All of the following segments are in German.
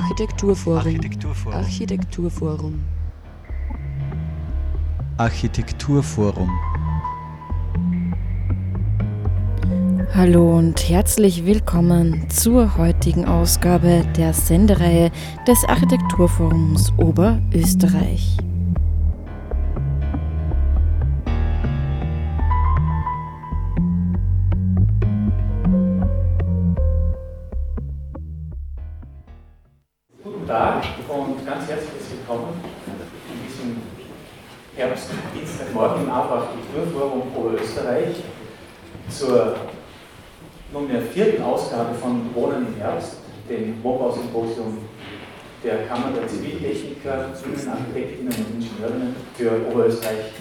Architekturforum. Architekturforum. Architekturforum. Architekturforum. Hallo und herzlich willkommen zur heutigen Ausgabe der Sendereihe des Architekturforums Oberösterreich. Der Kammer der Ziviltechniker, Innenarchitektinnen und Ingenieurinnen für Oberösterreich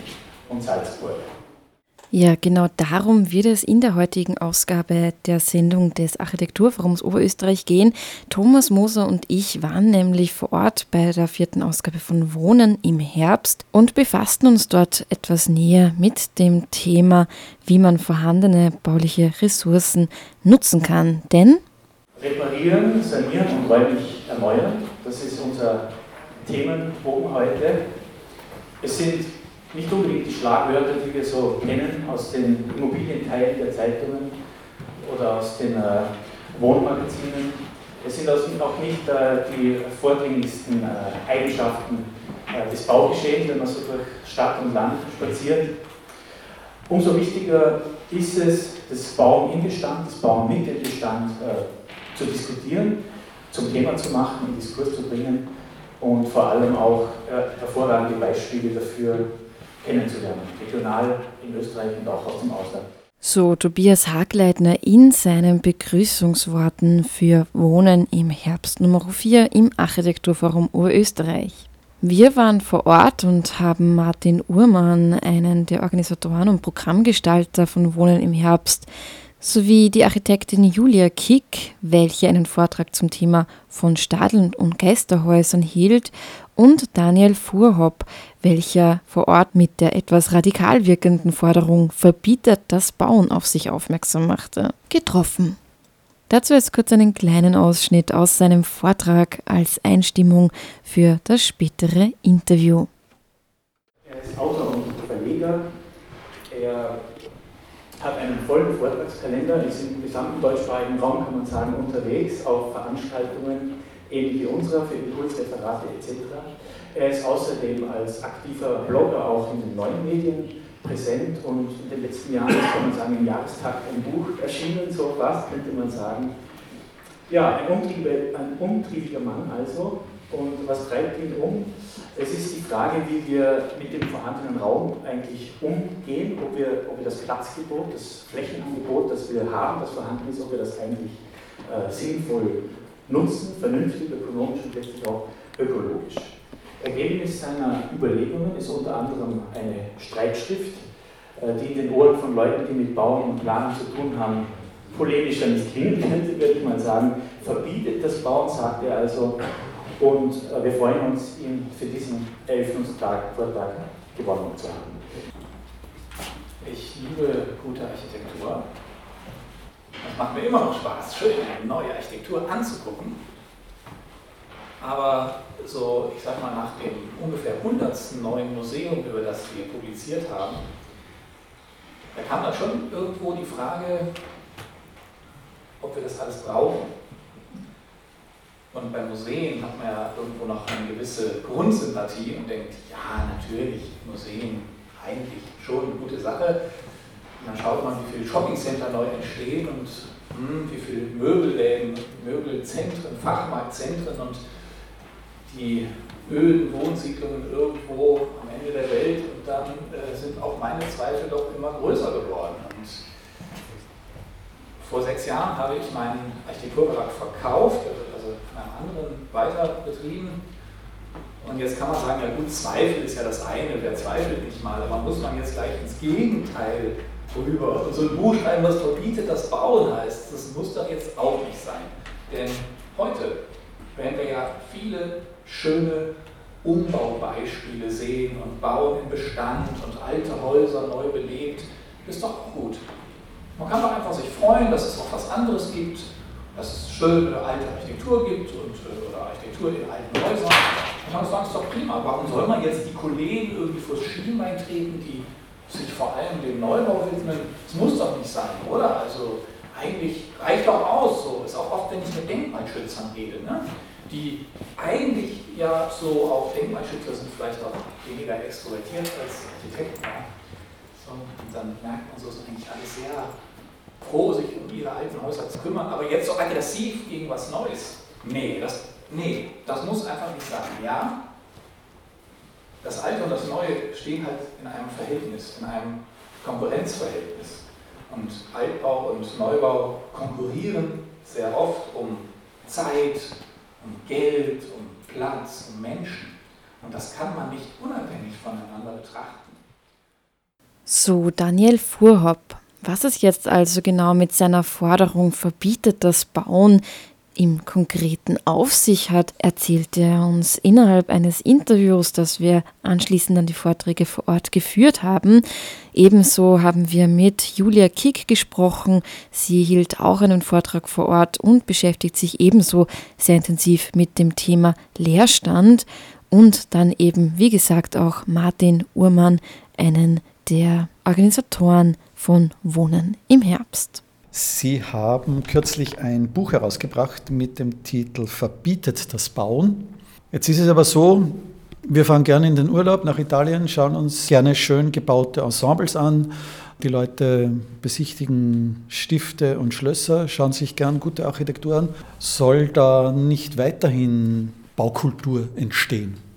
und Salzburg. Ja, genau darum wird es in der heutigen Ausgabe der Sendung des Architekturforums Oberösterreich gehen. Thomas Moser und ich waren nämlich vor Ort bei der vierten Ausgabe von Wohnen im Herbst und befassten uns dort etwas näher mit dem Thema, wie man vorhandene bauliche Ressourcen nutzen kann. Denn Reparieren, sanieren und räumlich erneuern, das ist unser Themenbogen heute. Es sind nicht unbedingt die Schlagwörter, die wir so kennen aus den Immobilienteilen der Zeitungen oder aus den äh, Wohnmagazinen. Es sind auch nicht äh, die vordringlichsten äh, Eigenschaften äh, des Baugeschehens, wenn man so durch Stadt und Land spaziert. Umso wichtiger ist es, das Bauen im Bestand, das Bauen mit dem Bestand äh, zu diskutieren, zum Thema zu machen, in Diskurs zu bringen und vor allem auch äh, hervorragende Beispiele dafür kennenzulernen, regional in Österreich und auch aus dem Ausland. So Tobias Hagleitner in seinen Begrüßungsworten für Wohnen im Herbst Nummer 4 im Architekturforum Oberösterreich. Wir waren vor Ort und haben Martin Uhrmann, einen der Organisatoren und Programmgestalter von Wohnen im Herbst, sowie die Architektin Julia Kick, welche einen Vortrag zum Thema von Stadeln und Geisterhäusern hielt, und Daniel Fuhrhopp, welcher vor Ort mit der etwas radikal wirkenden Forderung verbietet das Bauen auf sich aufmerksam machte, getroffen. Dazu jetzt kurz einen kleinen Ausschnitt aus seinem Vortrag als Einstimmung für das spätere Interview. Er ist Autor und Verleger. Hat einen vollen Vortragskalender, ist im gesamten deutschsprachigen Raum, kann man sagen, unterwegs auf Veranstaltungen ähnlich wie unserer für Impulsreferate etc. Er ist außerdem als aktiver Blogger auch in den neuen Medien präsent und in den letzten Jahren kann man sagen, im Jahrestakt ein Buch erschienen, so fast könnte man sagen. Ja, ein umtriebiger Mann also. Und was treibt ihn um? Es ist die Frage, wie wir mit dem vorhandenen Raum eigentlich umgehen, ob wir, ob wir das Platzgebot, das Flächenangebot, das wir haben, das vorhanden ist, ob wir das eigentlich äh, sinnvoll nutzen, vernünftig, ökonomisch und letztlich auch ökologisch. Ergebnis seiner Überlegungen ist unter anderem eine Streitschrift, äh, die in den Ohren von Leuten, die mit Bauen und Planen zu tun haben, polemischer nicht könnte, würde ich mal sagen. Verbietet das Bauen, sagt er also. Und äh, wir freuen uns, ihn für diesen Eröffnungstag Vortrag gewonnen zu haben. Ich liebe gute Architektur. Das macht mir immer noch Spaß, schön neue Architektur anzugucken. Aber so, ich sag mal, nach dem ungefähr 100. neuen Museum, über das wir publiziert haben, da kam dann schon irgendwo die Frage, ob wir das alles brauchen. Und bei Museen hat man ja irgendwo noch eine gewisse Grundsympathie und denkt, ja, natürlich, Museen, eigentlich schon eine gute Sache. Und dann schaut man, wie viele Shoppingcenter neu entstehen und hm, wie viele Möbelläden, Möbelzentren, Fachmarktzentren und die öden Wohnsiedlungen irgendwo am Ende der Welt. Und dann äh, sind auch meine Zweifel doch immer größer geworden. Und vor sechs Jahren habe ich meinen Architekturbereich verkauft, also anderen weiter betrieben. Und jetzt kann man sagen, ja gut, Zweifel ist ja das eine, wer zweifelt nicht mal, aber muss man jetzt gleich ins Gegenteil vorüber und so ein Buch schreiben, was verbietet das Bauen heißt, das muss doch jetzt auch nicht sein. Denn heute werden wir ja viele schöne Umbaubeispiele sehen und Bauen im Bestand und alte Häuser neu belebt, ist doch gut. Man kann doch einfach sich freuen, dass es auch was anderes gibt dass es schöne alte Architektur gibt und, äh, oder Architektur in alten Häusern. Und dann sagen, ist doch prima. Warum soll man jetzt die Kollegen irgendwie vors Schienbein treten, die sich vor allem dem Neubau widmen? Das muss doch nicht sein, oder? Also eigentlich reicht doch aus, so ist auch oft, wenn ich mit Denkmalschützern rede, ne? die eigentlich ja so auch Denkmalschützer sind, vielleicht auch weniger extrovertiert als Architekten. So, und dann merkt man so, sind eigentlich alle sehr froh, sich um ihre alten Häuser zu kümmern, aber jetzt so aggressiv gegen was Neues. Nee, das, nee, das muss einfach nicht sein. Ja, das Alte und das Neue stehen halt in einem Verhältnis, in einem Konkurrenzverhältnis. Und Altbau und Neubau konkurrieren sehr oft um Zeit, um Geld, um Platz, um Menschen. Und das kann man nicht unabhängig voneinander betrachten. So, Daniel Fuhrhopp. Was es jetzt also genau mit seiner Forderung verbietet, das Bauen im Konkreten auf sich hat, erzählte er uns innerhalb eines Interviews, das wir anschließend an die Vorträge vor Ort geführt haben. Ebenso haben wir mit Julia Kick gesprochen. Sie hielt auch einen Vortrag vor Ort und beschäftigt sich ebenso sehr intensiv mit dem Thema Leerstand. Und dann eben, wie gesagt, auch Martin Uhrmann, einen der Organisatoren von Wohnen im Herbst. Sie haben kürzlich ein Buch herausgebracht mit dem Titel Verbietet das Bauen. Jetzt ist es aber so, wir fahren gerne in den Urlaub nach Italien, schauen uns gerne schön gebaute Ensembles an. Die Leute besichtigen Stifte und Schlösser, schauen sich gern gute Architektur an. Soll da nicht weiterhin Baukultur entstehen?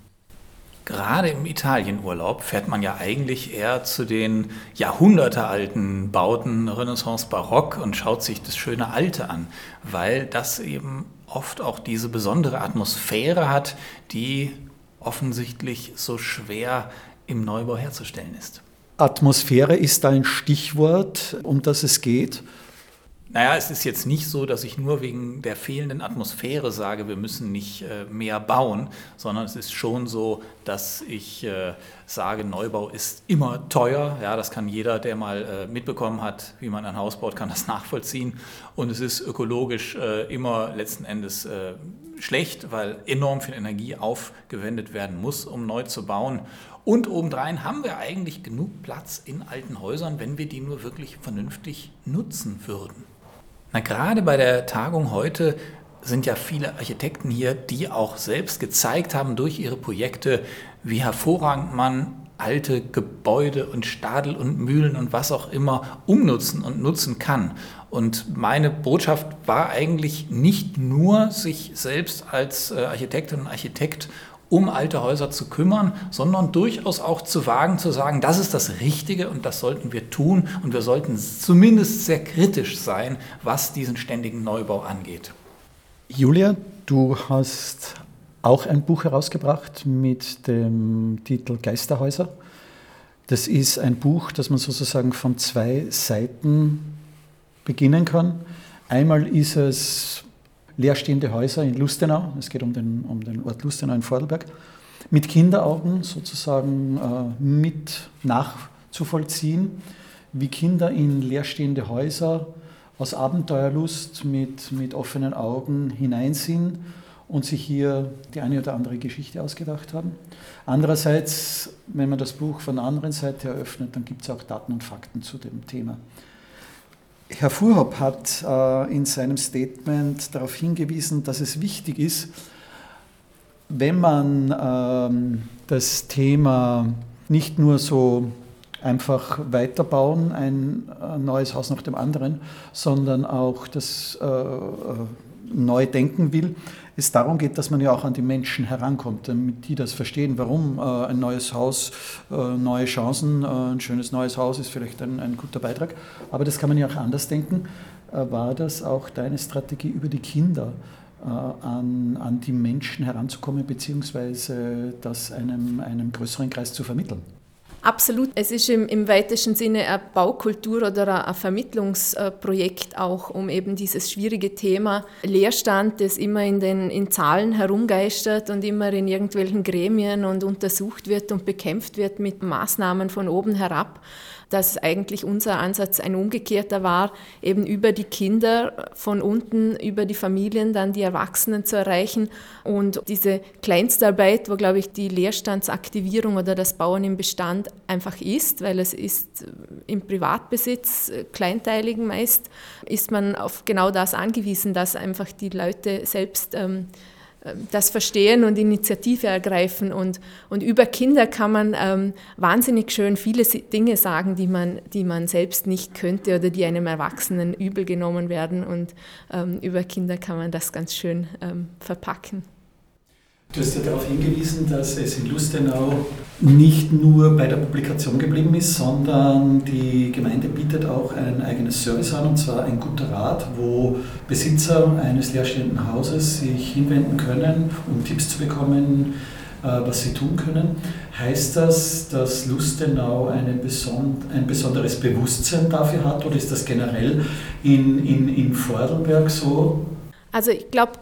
Gerade im Italienurlaub fährt man ja eigentlich eher zu den jahrhundertealten Bauten Renaissance Barock und schaut sich das schöne Alte an, weil das eben oft auch diese besondere Atmosphäre hat, die offensichtlich so schwer im Neubau herzustellen ist. Atmosphäre ist ein Stichwort, um das es geht. Naja, es ist jetzt nicht so, dass ich nur wegen der fehlenden Atmosphäre sage, wir müssen nicht äh, mehr bauen, sondern es ist schon so, dass ich äh, sage, Neubau ist immer teuer. Ja, das kann jeder, der mal äh, mitbekommen hat, wie man ein Haus baut, kann das nachvollziehen. Und es ist ökologisch immer letzten Endes schlecht, weil enorm viel Energie aufgewendet werden muss, um neu zu bauen. Und obendrein haben wir eigentlich genug Platz in alten Häusern, wenn wir die nur wirklich vernünftig nutzen würden. Na, gerade bei der Tagung heute sind ja viele Architekten hier, die auch selbst gezeigt haben durch ihre Projekte, wie hervorragend man alte Gebäude und Stadel und Mühlen und was auch immer umnutzen und nutzen kann. Und meine Botschaft war eigentlich nicht nur, sich selbst als äh, Architektin und Architekt um alte Häuser zu kümmern, sondern durchaus auch zu wagen, zu sagen, das ist das Richtige und das sollten wir tun und wir sollten zumindest sehr kritisch sein, was diesen ständigen Neubau angeht. Julia, du hast auch ein Buch herausgebracht mit dem Titel Geisterhäuser. Das ist ein Buch, das man sozusagen von zwei Seiten beginnen kann. Einmal ist es leerstehende Häuser in Lustenau, es geht um den, um den Ort Lustenau in Vordelberg, mit Kinderaugen sozusagen äh, mit nachzuvollziehen, wie Kinder in leerstehende Häuser aus Abenteuerlust mit, mit offenen Augen hineinsehen und sich hier die eine oder andere Geschichte ausgedacht haben. Andererseits, wenn man das Buch von der anderen Seite eröffnet, dann gibt es auch Daten und Fakten zu dem Thema. Herr Fuhrhopp hat äh, in seinem Statement darauf hingewiesen, dass es wichtig ist, wenn man ähm, das Thema nicht nur so einfach weiterbauen, ein äh, neues Haus nach dem anderen, sondern auch das äh, neu denken will, es darum geht, dass man ja auch an die Menschen herankommt, damit die das verstehen, warum äh, ein neues Haus, äh, neue Chancen, äh, ein schönes neues Haus ist vielleicht ein, ein, guter Beitrag. Aber das kann man ja auch anders denken. War das auch deine Strategie über die Kinder? An, an die Menschen heranzukommen, beziehungsweise das einem, einem größeren Kreis zu vermitteln? Absolut. Es ist im, im weitesten Sinne eine Baukultur oder ein Vermittlungsprojekt auch, um eben dieses schwierige Thema Leerstand, das immer in den in Zahlen herumgeistert und immer in irgendwelchen Gremien und untersucht wird und bekämpft wird mit Maßnahmen von oben herab dass eigentlich unser Ansatz ein umgekehrter war, eben über die Kinder von unten, über die Familien dann die Erwachsenen zu erreichen. Und diese Kleinstarbeit, wo, glaube ich, die Leerstandsaktivierung oder das Bauen im Bestand einfach ist, weil es ist im Privatbesitz, kleinteiligen meist, ist man auf genau das angewiesen, dass einfach die Leute selbst ähm, das verstehen und Initiative ergreifen. Und, und über Kinder kann man ähm, wahnsinnig schön viele Dinge sagen, die man, die man selbst nicht könnte oder die einem Erwachsenen übel genommen werden. Und ähm, über Kinder kann man das ganz schön ähm, verpacken. Du hast ja darauf hingewiesen, dass es in Lustenau nicht nur bei der Publikation geblieben ist, sondern die Gemeinde bietet auch ein eigenes Service an, und zwar ein guter Rat, wo Besitzer eines leerstehenden Hauses sich hinwenden können, um Tipps zu bekommen, äh, was sie tun können. Heißt das, dass Lustenau eine beson ein besonderes Bewusstsein dafür hat oder ist das generell in, in, in Vordelberg so? Also ich glaube,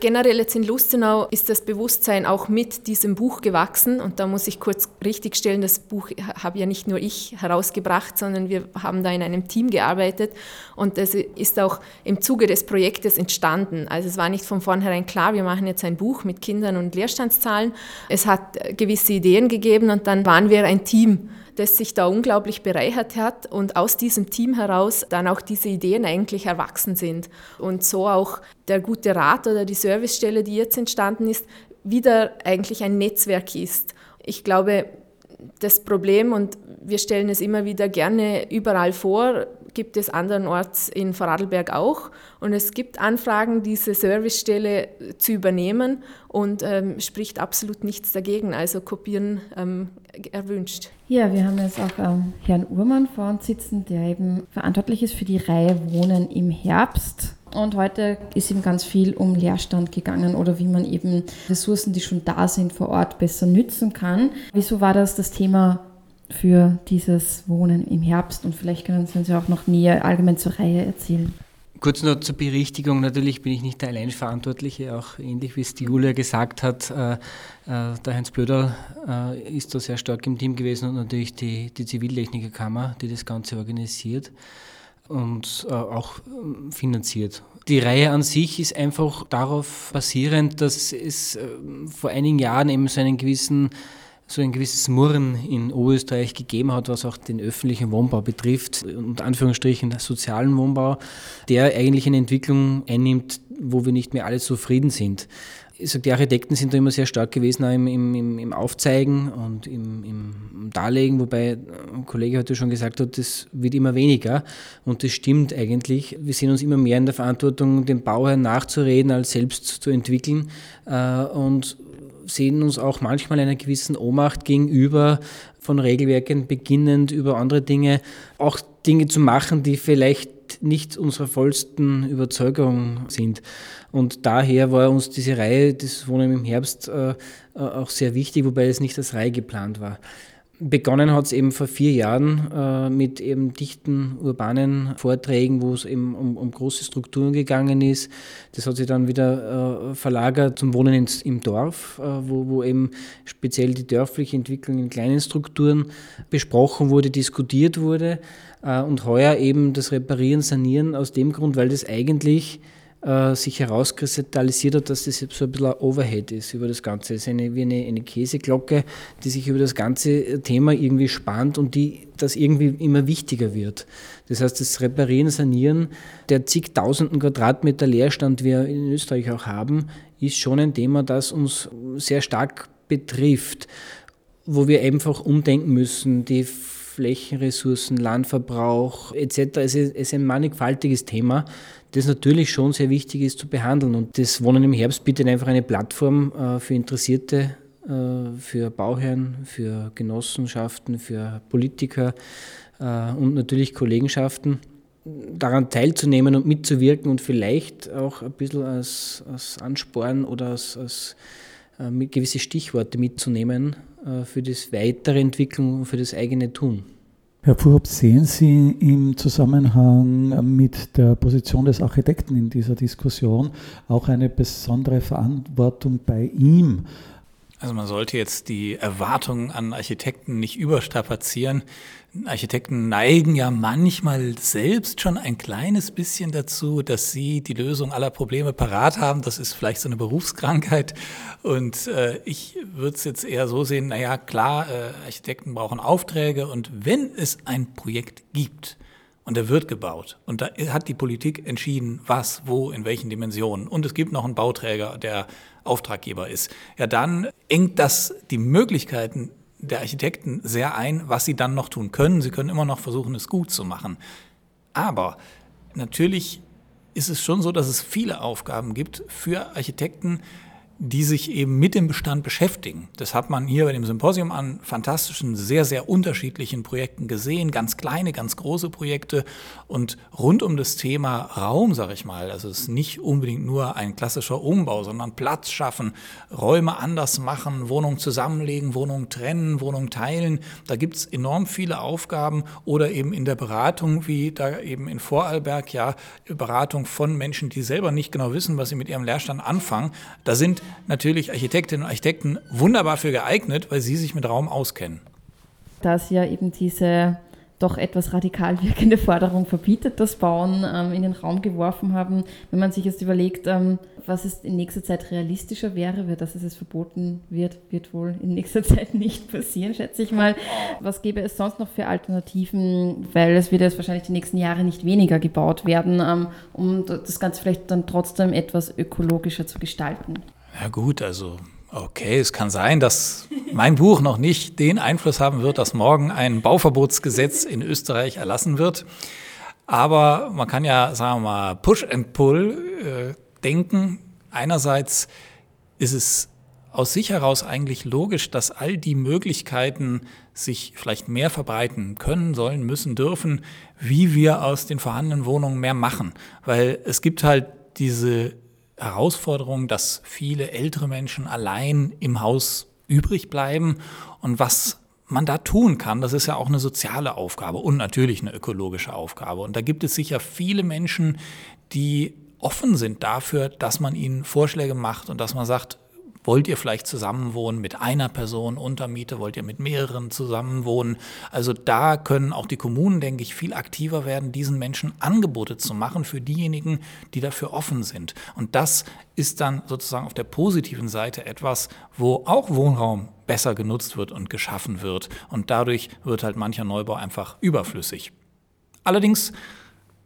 generell jetzt in Lustenau ist das Bewusstsein auch mit diesem Buch gewachsen und da muss ich kurz richtigstellen, das Buch habe ja nicht nur ich herausgebracht, sondern wir haben da in einem Team gearbeitet und das ist auch im Zuge des Projektes entstanden. Also es war nicht von vornherein klar, wir machen jetzt ein Buch mit Kindern und Leerstandszahlen. Es hat gewisse Ideen gegeben und dann waren wir ein Team das sich da unglaublich bereichert hat und aus diesem Team heraus dann auch diese Ideen eigentlich erwachsen sind. Und so auch der gute Rat oder die Servicestelle, die jetzt entstanden ist, wieder eigentlich ein Netzwerk ist. Ich glaube, das Problem, und wir stellen es immer wieder gerne überall vor, gibt es andernorts in Vorarlberg auch. Und es gibt Anfragen, diese Servicestelle zu übernehmen und ähm, spricht absolut nichts dagegen. Also kopieren ähm, erwünscht. Ja, wir haben jetzt auch ähm, Herrn Uhrmann vor uns sitzen, der eben verantwortlich ist für die Reihe Wohnen im Herbst. Und heute ist eben ganz viel um Leerstand gegangen oder wie man eben Ressourcen, die schon da sind, vor Ort besser nützen kann. Wieso war das das Thema für dieses Wohnen im Herbst? Und vielleicht können Sie uns ja auch noch näher allgemein zur Reihe erzählen. Kurz noch zur Berichtigung, natürlich bin ich nicht der Alleinverantwortliche, auch ähnlich wie es die Julia gesagt hat. Äh, äh, der Heinz Blöder äh, ist da sehr stark im Team gewesen und natürlich die, die Zivillechnikerkammer, die das Ganze organisiert und auch ähm, finanziert. Die Reihe an sich ist einfach darauf basierend, dass es vor einigen Jahren eben so einen gewissen so ein gewisses Murren in Oberösterreich gegeben hat, was auch den öffentlichen Wohnbau betrifft, und Anführungsstrichen sozialen Wohnbau, der eigentlich eine Entwicklung einnimmt, wo wir nicht mehr alle zufrieden sind. Sage, die Architekten sind da immer sehr stark gewesen im, im, im Aufzeigen und im, im, Darlegen, wobei ein Kollege heute schon gesagt hat, das wird immer weniger und das stimmt eigentlich. Wir sehen uns immer mehr in der Verantwortung, dem Bauherrn nachzureden, als selbst zu entwickeln äh, und sehen uns auch manchmal einer gewissen Ohnmacht gegenüber, von Regelwerken beginnend über andere Dinge, auch Dinge zu machen, die vielleicht nicht unserer vollsten Überzeugung sind. Und daher war uns diese Reihe des Wohnen im Herbst äh, auch sehr wichtig, wobei es nicht als Reihe geplant war. Begonnen hat es eben vor vier Jahren äh, mit eben dichten urbanen Vorträgen, wo es eben um, um, große Strukturen gegangen ist. Das hat sich dann wieder äh, verlagert zum Wohnen ins, im Dorf, äh, wo, wo eben speziell die dörfliche Entwicklung in kleinen Strukturen besprochen wurde, diskutiert wurde. Äh, und heuer eben das Reparieren, Sanieren aus dem Grund, weil das eigentlich äh, sich herauskristallisiert hat, dass das so ein bisschen ein Overhead ist über das Ganze. Es ist eine, wie eine, eine Käseglocke, die sich über das ganze Thema irgendwie spannt und die das irgendwie immer wichtiger wird. Das heißt, das Reparieren, Sanieren der zigtausenden Quadratmeter Leerstand, wir in Österreich auch haben, ist schon ein Thema, das uns sehr stark betrifft, wo wir einfach umdenken müssen. Die Flächenressourcen, Landverbrauch etc. Es ist ein mannigfaltiges Thema, das natürlich schon sehr wichtig ist zu behandeln. Und das Wohnen im Herbst bietet einfach eine Plattform äh, für Interessierte, äh, für Bauherren, für Genossenschaften, für Politiker äh, und natürlich Kollegenschaften daran teilzunehmen und mitzuwirken und vielleicht auch ein bisschen als, als Ansporn oder als, als gewisse Stichworte mitzunehmen für das weitere Entwicklung und für das eigene Tun. Herr Fuhrhopp, sehen Sie im Zusammenhang mit der Position des Architekten in dieser Diskussion auch eine besondere Verantwortung bei ihm, Also man sollte jetzt die Erwartungen an Architekten nicht überstrapazieren. Architekten neigen ja manchmal selbst schon ein kleines bisschen dazu, dass sie die Lösung aller Probleme parat haben. Das ist vielleicht so eine Berufskrankheit. Und äh, ich würde es jetzt eher so sehen, naja, klar, äh, Architekten brauchen Aufträge und wenn es ein Projekt gibt, und er wird gebaut. Und da hat die Politik entschieden, was, wo, in welchen Dimensionen. Und es gibt noch einen Bauträger, der Auftraggeber ist. Ja, dann engt das die Möglichkeiten der Architekten sehr ein, was sie dann noch tun können. Sie können immer noch versuchen, es gut zu machen. Aber natürlich ist es schon so, dass es viele Aufgaben gibt für Architekten, die sich eben mit dem Bestand beschäftigen. Das hat man hier bei dem Symposium an fantastischen, sehr, sehr unterschiedlichen Projekten gesehen, ganz kleine, ganz große Projekte und rund um das Thema Raum, sage ich mal, also es ist nicht unbedingt nur ein klassischer Umbau, sondern Platz schaffen, Räume anders machen, Wohnungen zusammenlegen, Wohnungen trennen, Wohnungen teilen. Da gibt es enorm viele Aufgaben oder eben in der Beratung, wie da eben in Vorarlberg, ja, Beratung von Menschen, die selber nicht genau wissen, was sie mit ihrem Lehrstand anfangen. Da sind natürlich Architektinnen und Architekten wunderbar für geeignet, weil sie sich mit Raum auskennen. Da sie ja eben diese doch etwas radikal wirkende Forderung verbietet, das Bauen ähm, in den Raum geworfen haben. Wenn man sich jetzt überlegt, ähm, was es in nächster Zeit realistischer wäre, dass es verboten wird, wird wohl in nächster Zeit nicht passieren, schätze ich mal. Was gäbe es sonst noch für Alternativen? Weil es wird jetzt wahrscheinlich die nächsten Jahre nicht weniger gebaut werden, ähm, um das Ganze vielleicht dann trotzdem etwas ökologischer zu gestalten. Ja gut, also okay, es kann sein, dass mein Buch noch nicht den Einfluss haben wird, dass morgen ein Bauverbotsgesetz in Österreich erlassen wird. Aber man kann ja, sagen wir mal, Push and Pull äh, denken. Einerseits ist es aus sich heraus eigentlich logisch, dass all die Möglichkeiten sich vielleicht mehr verbreiten können, sollen, müssen, dürfen, wie wir aus den vorhandenen Wohnungen mehr machen. Weil es gibt halt diese Herausforderung, dass viele ältere Menschen allein im Haus übrig bleiben und was man da tun kann, das ist ja auch eine soziale Aufgabe und natürlich eine ökologische Aufgabe. Und da gibt es sicher viele Menschen, die offen sind dafür, dass man ihnen Vorschläge macht und dass man sagt, Wollt ihr vielleicht zusammenwohnen mit einer Person unter Miete? Wollt ihr mit mehreren zusammenwohnen? Also da können auch die Kommunen, denke ich, viel aktiver werden, diesen Menschen Angebote zu machen für diejenigen, die dafür offen sind. Und das ist dann sozusagen auf der positiven Seite etwas, wo auch Wohnraum besser genutzt wird und geschaffen wird. Und dadurch wird halt mancher Neubau einfach überflüssig. Allerdings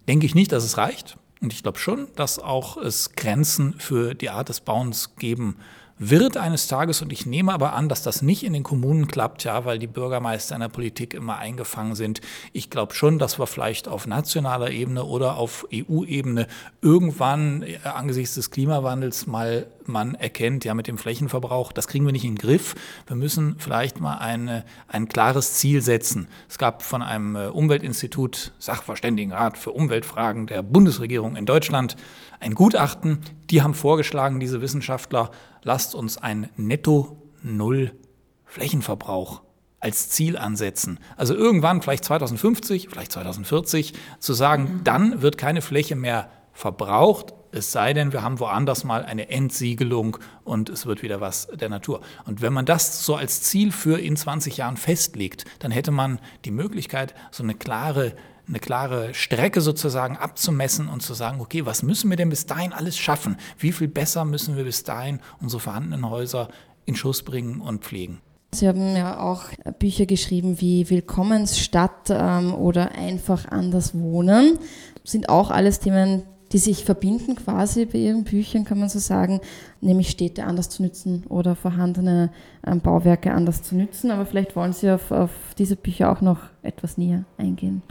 denke ich nicht, dass es reicht. Und ich glaube schon, dass auch es Grenzen für die Art des Bauens geben wird eines Tages, und ich nehme aber an, dass das nicht in den Kommunen klappt, ja, weil die Bürgermeister in der Politik immer eingefangen sind. Ich glaube schon, dass wir vielleicht auf nationaler Ebene oder auf EU-Ebene irgendwann äh, angesichts des Klimawandels mal man erkennt, ja, mit dem Flächenverbrauch, das kriegen wir nicht in den Griff. Wir müssen vielleicht mal eine, ein klares Ziel setzen. Es gab von einem äh, Umweltinstitut, Sachverständigenrat für Umweltfragen der Bundesregierung in Deutschland, ein Gutachten. Die haben vorgeschlagen, diese Wissenschaftler, lasst uns ein Netto-Null-Flächenverbrauch als Ziel ansetzen. Also irgendwann, vielleicht 2050, vielleicht 2040, zu sagen, dann wird keine Fläche mehr verbraucht, es sei denn, wir haben woanders mal eine Entsiegelung und es wird wieder was der Natur. Und wenn man das so als Ziel für in 20 Jahren festlegt, dann hätte man die Möglichkeit, so eine klare eine klare Strecke sozusagen abzumessen und zu sagen, okay, was müssen wir denn bis dahin alles schaffen? Wie viel besser müssen wir bis dahin unsere vorhandenen Häuser in Schuss bringen und pflegen? Sie haben ja auch Bücher geschrieben wie Willkommensstadt ähm, oder Einfach anders wohnen. Sind auch alles Themen, die sich verbinden quasi bei Ihren Büchern, kann man so sagen, nämlich Städte anders zu nützen oder vorhandene ähm, Bauwerke anders zu nützen. Aber vielleicht wollen Sie auf, auf diese Bücher auch noch etwas näher eingehen.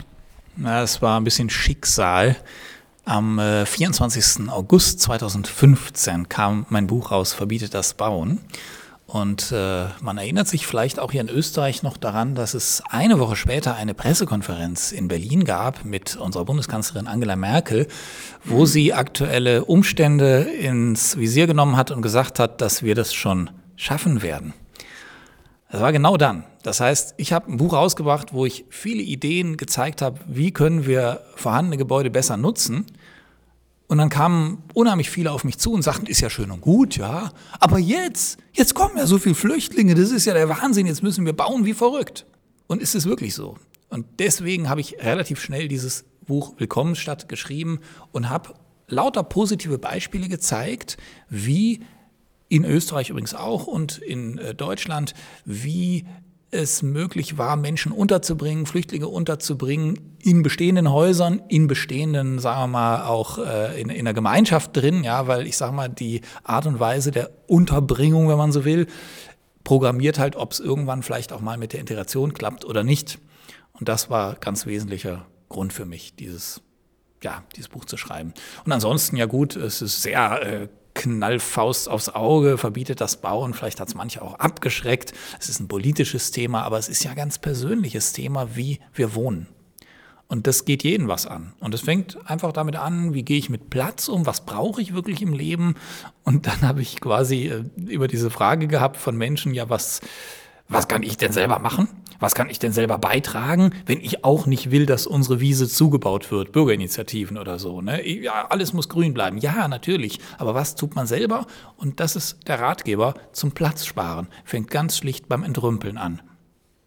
Na, es war ein bisschen Schicksal. Am äh, 24. August 2015 kam mein Buch raus, Verbietet das Bauen. Und äh, man erinnert sich vielleicht auch hier in Österreich noch daran, dass es eine Woche später eine Pressekonferenz in Berlin gab mit unserer Bundeskanzlerin Angela Merkel, wo sie aktuelle Umstände ins Visier genommen hat und gesagt hat, dass wir das schon schaffen werden. Das war genau dann. Das heißt, ich habe ein Buch rausgebracht, wo ich viele Ideen gezeigt habe, wie können wir vorhandene Gebäude besser nutzen. Und dann kamen unheimlich viele auf mich zu und sagten, ist ja schön und gut, ja. Aber jetzt, jetzt kommen ja so viele Flüchtlinge, das ist ja der Wahnsinn, jetzt müssen wir bauen wie verrückt. Und ist es wirklich so? Und deswegen habe ich relativ schnell dieses Buch Willkommensstadt geschrieben und habe lauter positive Beispiele gezeigt, wie in Österreich übrigens auch und in äh, Deutschland, wie es möglich war, Menschen unterzubringen, Flüchtlinge unterzubringen in bestehenden Häusern, in bestehenden, sagen wir mal, auch äh, in, in der Gemeinschaft drin, ja, weil ich sage mal, die Art und Weise der Unterbringung, wenn man so will, programmiert halt, ob es irgendwann vielleicht auch mal mit der Integration klappt oder nicht. Und das war ganz wesentlicher Grund für mich, dieses ja, dieses Buch zu schreiben. Und ansonsten, ja gut, es ist sehr äh, Knallfaust aufs Auge, verbietet das Bauen. Vielleicht hat es manche auch abgeschreckt. Es ist ein politisches Thema, aber es ist ja ganz persönliches Thema, wie wir wohnen. Und das geht jeden was an. Und es fängt einfach damit an, wie gehe ich mit Platz um, was brauche ich wirklich im Leben. Und dann habe ich quasi äh, über diese Frage gehabt von Menschen, ja, was, was kann ich denn selber machen? Was kann ich denn selber beitragen, wenn ich auch nicht will, dass unsere Wiese zugebaut wird? Bürgerinitiativen oder so. Ne? Ja, alles muss grün bleiben. Ja, natürlich. Aber was tut man selber? Und das ist der Ratgeber zum Platz sparen. Fängt ganz schlicht beim Entrümpeln an.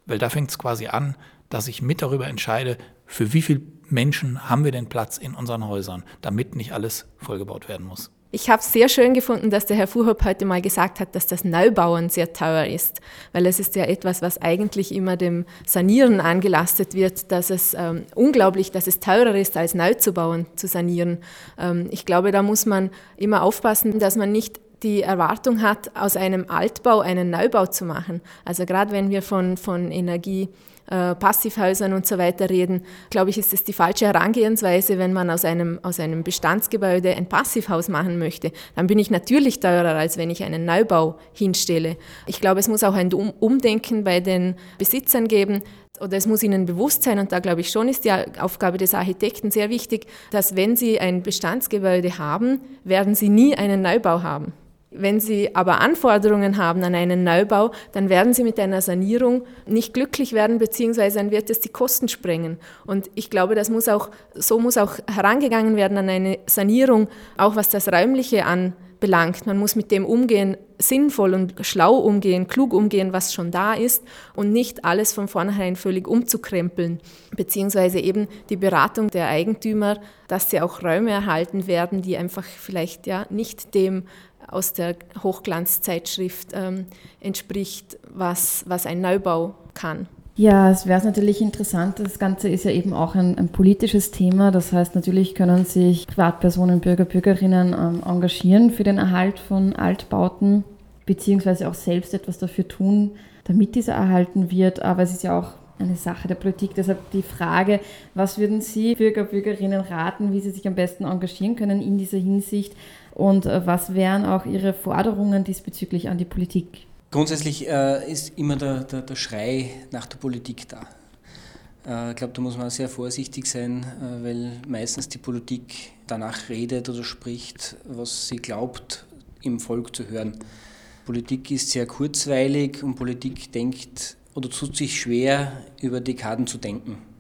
Weil da fängt es quasi an, dass ich mit darüber entscheide, für wie viele Menschen haben wir denn Platz in unseren Häusern, damit nicht alles vollgebaut werden muss. Ich habe es sehr schön gefunden, dass der Herr Fuhrhopp heute mal gesagt hat, dass das Neubauen sehr teuer ist, weil es ist ja etwas, was eigentlich immer dem Sanieren angelastet wird, dass es ähm, unglaublich, dass es teurer ist, als neu zu bauen, zu sanieren. Ähm, ich glaube, da muss man immer aufpassen, dass man nicht die Erwartung hat, aus einem Altbau einen Neubau zu machen. Also gerade wenn wir von, von Energie äh, Passivhäusern und so weiter reden, glaube ich, ist es die falsche Herangehensweise, wenn man aus einem, aus einem Bestandsgebäude ein Passivhaus machen möchte. Dann bin ich natürlich teurer, als wenn ich einen Neubau hinstelle. Ich glaube, es muss auch ein Umdenken bei den Besitzern geben, oder es muss ihnen bewusst sein, und da glaube ich schon ist die Aufgabe des Architekten sehr wichtig, dass wenn sie ein Bestandsgebäude haben, werden sie nie einen Neubau haben. Wenn Sie aber Anforderungen haben an einen Neubau, dann werden Sie mit einer Sanierung nicht glücklich werden, beziehungsweise dann wird es die Kosten sprengen. Und ich glaube, das muss auch, so muss auch herangegangen werden an eine Sanierung, auch was das Räumliche anbelangt. Man muss mit dem umgehen, sinnvoll und schlau umgehen, klug umgehen, was schon da ist und nicht alles von vornherein völlig umzukrempeln, beziehungsweise eben die Beratung der Eigentümer, dass sie auch Räume erhalten werden, die einfach vielleicht ja nicht dem aus der Hochglanzzeitschrift ähm, entspricht, was, was ein Neubau kann. Ja, es wäre natürlich interessant. Das Ganze ist ja eben auch ein, ein, politisches Thema. Das heißt, natürlich können sich Privatpersonen, Bürger, Bürgerinnen ähm, engagieren für den Erhalt von Altbauten, beziehungsweise auch selbst etwas dafür tun, damit dieser erhalten wird. Aber es ist ja auch eine Sache der Politik. Deshalb die Frage, was würden Sie Bürger, Bürgerinnen raten, wie sie sich am besten engagieren können in dieser Hinsicht? Und äh, was wären auch Ihre Forderungen diesbezüglich an die Politik? Grundsätzlich äh, ist immer der, der, der, Schrei nach der Politik da. Äh, ich glaube, da muss man sehr vorsichtig sein, äh, weil meistens die Politik danach redet oder spricht, was sie glaubt, im Volk zu hören. Politik ist sehr kurzweilig und Politik denkt oder tut sich schwer, über Dekaden zu denken.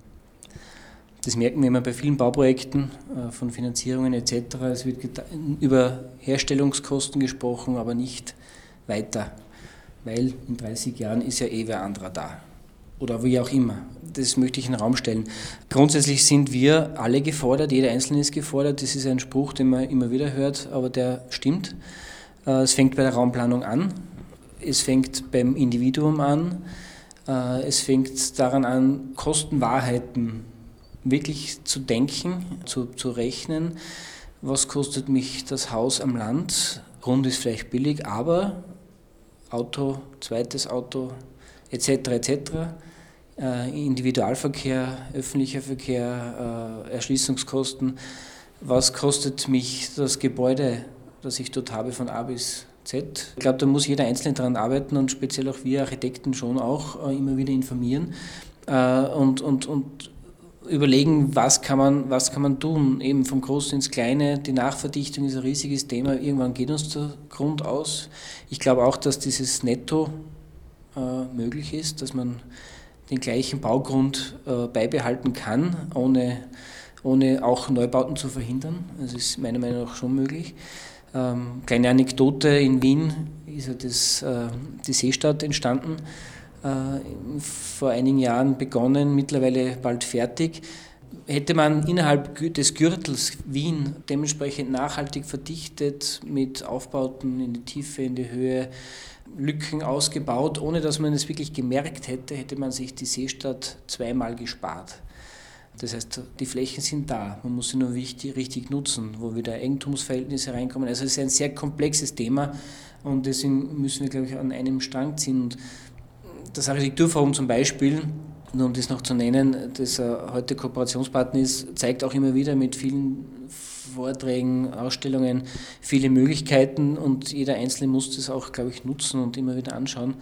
Das merken wir immer bei vielen Bauprojekten äh, von Finanzierungen etc. Es wird über Herstellungskosten gesprochen, aber nicht weiter, weil in 30 Jahren ist ja eh wer anderer da. Oder wie auch immer. Das möchte ich in den Raum stellen. Grundsätzlich sind wir alle gefordert, jeder Einzelne ist gefordert. Das ist ein Spruch, den man immer wieder hört, aber der stimmt. Äh, es fängt bei der Raumplanung an, es fängt beim Individuum an, äh, es fängt daran an, Kostenwahrheiten wirklich zu denken, zu, zu rechnen, was kostet mich das Haus am Land. Grund ist vielleicht billig, aber Auto, zweites Auto etc. etc. Äh, Individualverkehr, öffentlicher Verkehr, äh, Erschließungskosten. Was kostet mich das Gebäude, das ich dort habe, von A bis Z? Ich glaube, da muss jeder Einzelne daran arbeiten und speziell auch wir Architekten schon auch äh, immer wieder informieren äh, und, und, und überlegen, was kann, man, was kann man tun, eben vom Großen ins Kleine. Die Nachverdichtung ist ein riesiges Thema, irgendwann geht uns der Grund aus. Ich glaube auch, dass dieses Netto äh, möglich ist, dass man den gleichen Baugrund äh, beibehalten kann, ohne, ohne auch Neubauten zu verhindern. Das ist meiner Meinung nach schon möglich. Ähm, kleine Anekdote, in Wien ist ja das, äh, die Seestadt entstanden, vor einigen Jahren begonnen, mittlerweile bald fertig. Hätte man innerhalb des Gürtels Wien dementsprechend nachhaltig verdichtet mit Aufbauten in die Tiefe, in die Höhe, Lücken ausgebaut, ohne dass man es wirklich gemerkt hätte, hätte man sich die Seestadt zweimal gespart. Das heißt, die Flächen sind da, man muss sie nur wichtig, richtig nutzen, wo wieder Eigentumsverhältnisse reinkommen. Also es ist ein sehr komplexes Thema und deswegen müssen wir, glaube ich, an einem Strang ziehen. Und das Architekturforum zum Beispiel, nur um das noch zu nennen, das heute Kooperationspartner ist, zeigt auch immer wieder mit vielen Vorträgen, Ausstellungen viele Möglichkeiten und jeder Einzelne muss das auch, glaube ich, nutzen und immer wieder anschauen,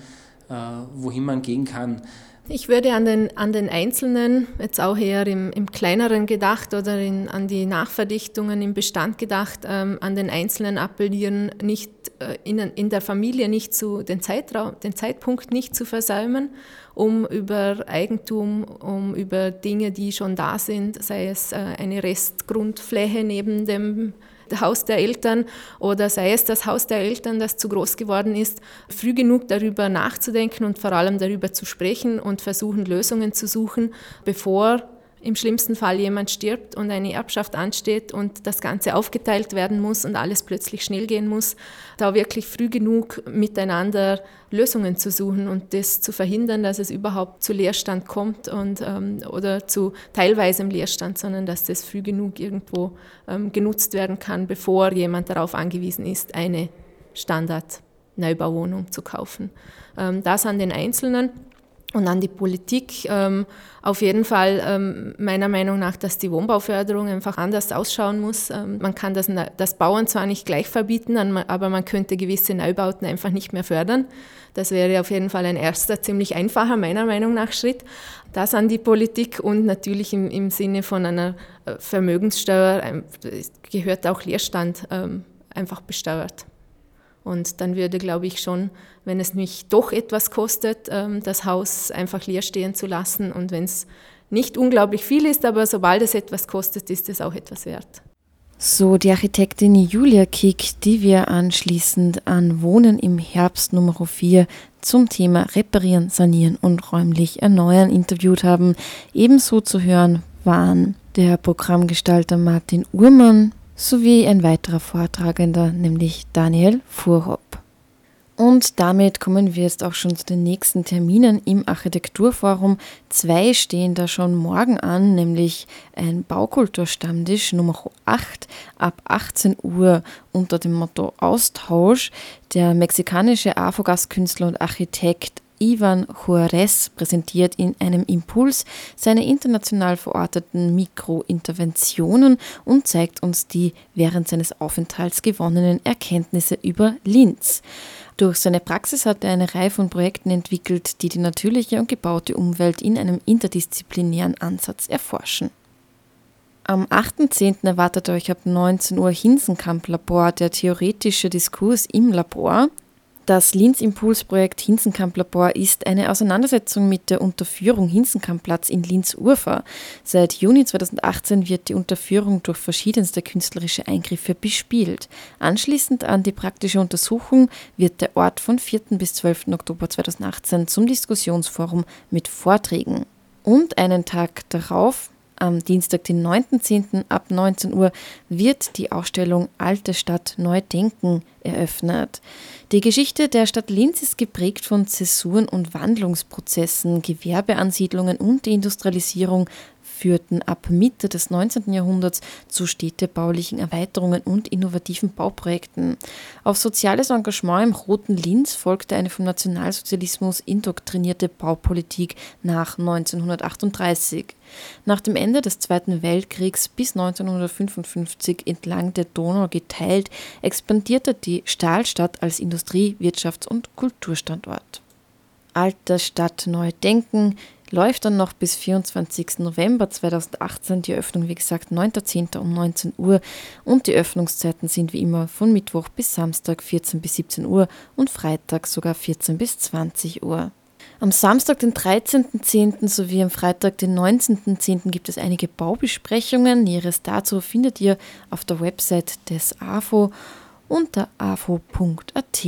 äh, wohin man gehen kann. Ich würde an den, an den Einzelnen, jetzt auch eher im, im kleineren gedacht oder in, an die Nachverdichtungen im Bestand gedacht, ähm, an den Einzelnen appellieren, nicht äh, in, in der Familie nicht zu, den, Zeitraum, den Zeitpunkt nicht zu versäumen, um über Eigentum, um über Dinge, die schon da sind, sei es äh, eine Restgrundfläche neben dem Haus der Eltern oder sei es das Haus der Eltern, das zu groß geworden ist, früh genug darüber nachzudenken und vor allem darüber zu sprechen und versuchen, Lösungen zu suchen, bevor im schlimmsten Fall jemand stirbt und eine Erbschaft ansteht und das Ganze aufgeteilt werden muss und alles plötzlich schnell gehen muss, da wirklich früh genug miteinander Lösungen zu suchen und das zu verhindern, dass es überhaupt zu Leerstand kommt und, ähm, oder zu teilweisem Leerstand, sondern dass das früh genug irgendwo ähm, genutzt werden kann, bevor jemand darauf angewiesen ist, eine Standard-Neubauwohnung zu kaufen. Ähm, das an den Einzelnen. Und an die Politik ähm, auf jeden Fall ähm, meiner Meinung nach, dass die Wohnbauförderung einfach anders ausschauen muss. Ähm, man kann das, das Bauen zwar nicht gleich verbieten, aber man könnte gewisse Neubauten einfach nicht mehr fördern. Das wäre auf jeden Fall ein erster, ziemlich einfacher, meiner Meinung nach, Schritt. Das an die Politik und natürlich im, im Sinne von einer äh, Vermögenssteuer gehört auch Leerstand ähm, einfach besteuert. Und dann würde, glaube ich, schon, wenn es mich doch etwas kostet, ähm, das Haus einfach leer stehen zu lassen. Und wenn es nicht unglaublich viel ist, aber sobald es etwas kostet, ist es auch etwas wert. So die Architektin Julia Kick, die wir anschließend an Wohnen im Herbst Nummer 4 zum Thema Reparieren, Sanieren und räumlich erneuern interviewt haben. Ebenso zu hören waren der Programmgestalter Martin Uhrmann, sowie ein weiterer Vortragender, nämlich Daniel Fuhrhopp. Und damit kommen wir jetzt auch schon zu den nächsten Terminen im Architekturforum. Zwei stehen da schon morgen an, nämlich ein Baukulturstammtisch Nummer 8 ab 18 Uhr unter dem Motto Austausch. Der mexikanische AFOGAS-Künstler und Architekt Ivan Juarez präsentiert in einem Impuls seine international verorteten Mikrointerventionen und zeigt uns die während seines Aufenthalts gewonnenen Erkenntnisse über Linz. Durch seine Praxis hat er eine Reihe von Projekten entwickelt, die die natürliche und gebaute Umwelt in einem interdisziplinären Ansatz erforschen. Am 8.10. erwartet euch ab 19 Uhr Hinsenkamp Labor, der theoretische Diskurs im Labor. Das Linz Impulsprojekt Hinsenkamp Labor ist eine Auseinandersetzung mit der Unterführung Hinsenkampplatz in Linz-Urfer. Seit Juni 2018 wird die Unterführung durch verschiedenste künstlerische Eingriffe bespielt. Anschließend an die praktische Untersuchung wird der Ort von 4. bis 12. Oktober 2018 zum Diskussionsforum mit Vorträgen. Und einen Tag darauf, am Dienstag, den 9.10. ab 19 Uhr, wird die Ausstellung Alte Stadt Neu Denken eröffnet. Die Geschichte der Stadt Linz ist geprägt von Zäsuren und Wandlungsprozessen, Gewerbeansiedlungen und Industrialisierung führten ab Mitte des 19. Jahrhunderts zu städtebaulichen Erweiterungen und innovativen Bauprojekten. Auf soziales Engagement im Roten Linz folgte eine vom Nationalsozialismus indoktrinierte Baupolitik nach 1938. Nach dem Ende des Zweiten Weltkriegs bis 1955 entlang der Donau geteilt, expandierte die Stahlstadt als Industrie-, Wirtschafts- und Kulturstandort. Alte Stadt Neu Denken läuft dann noch bis 24. November 2018. Die Öffnung, wie gesagt, 9.10. um 19 Uhr. Und die Öffnungszeiten sind wie immer von Mittwoch bis Samstag 14 bis 17 Uhr und Freitag sogar 14 bis 20 Uhr. Am Samstag, den 13.10. sowie am Freitag, den 19.10. gibt es einige Baubesprechungen. Näheres dazu findet ihr auf der Website des AFO unter afo.at.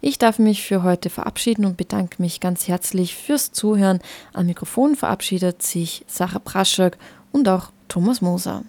Ich darf mich für heute verabschieden und bedanke mich ganz herzlich fürs Zuhören. Am Mikrofon verabschiedet sich Sarah Praschak und auch Thomas Moser.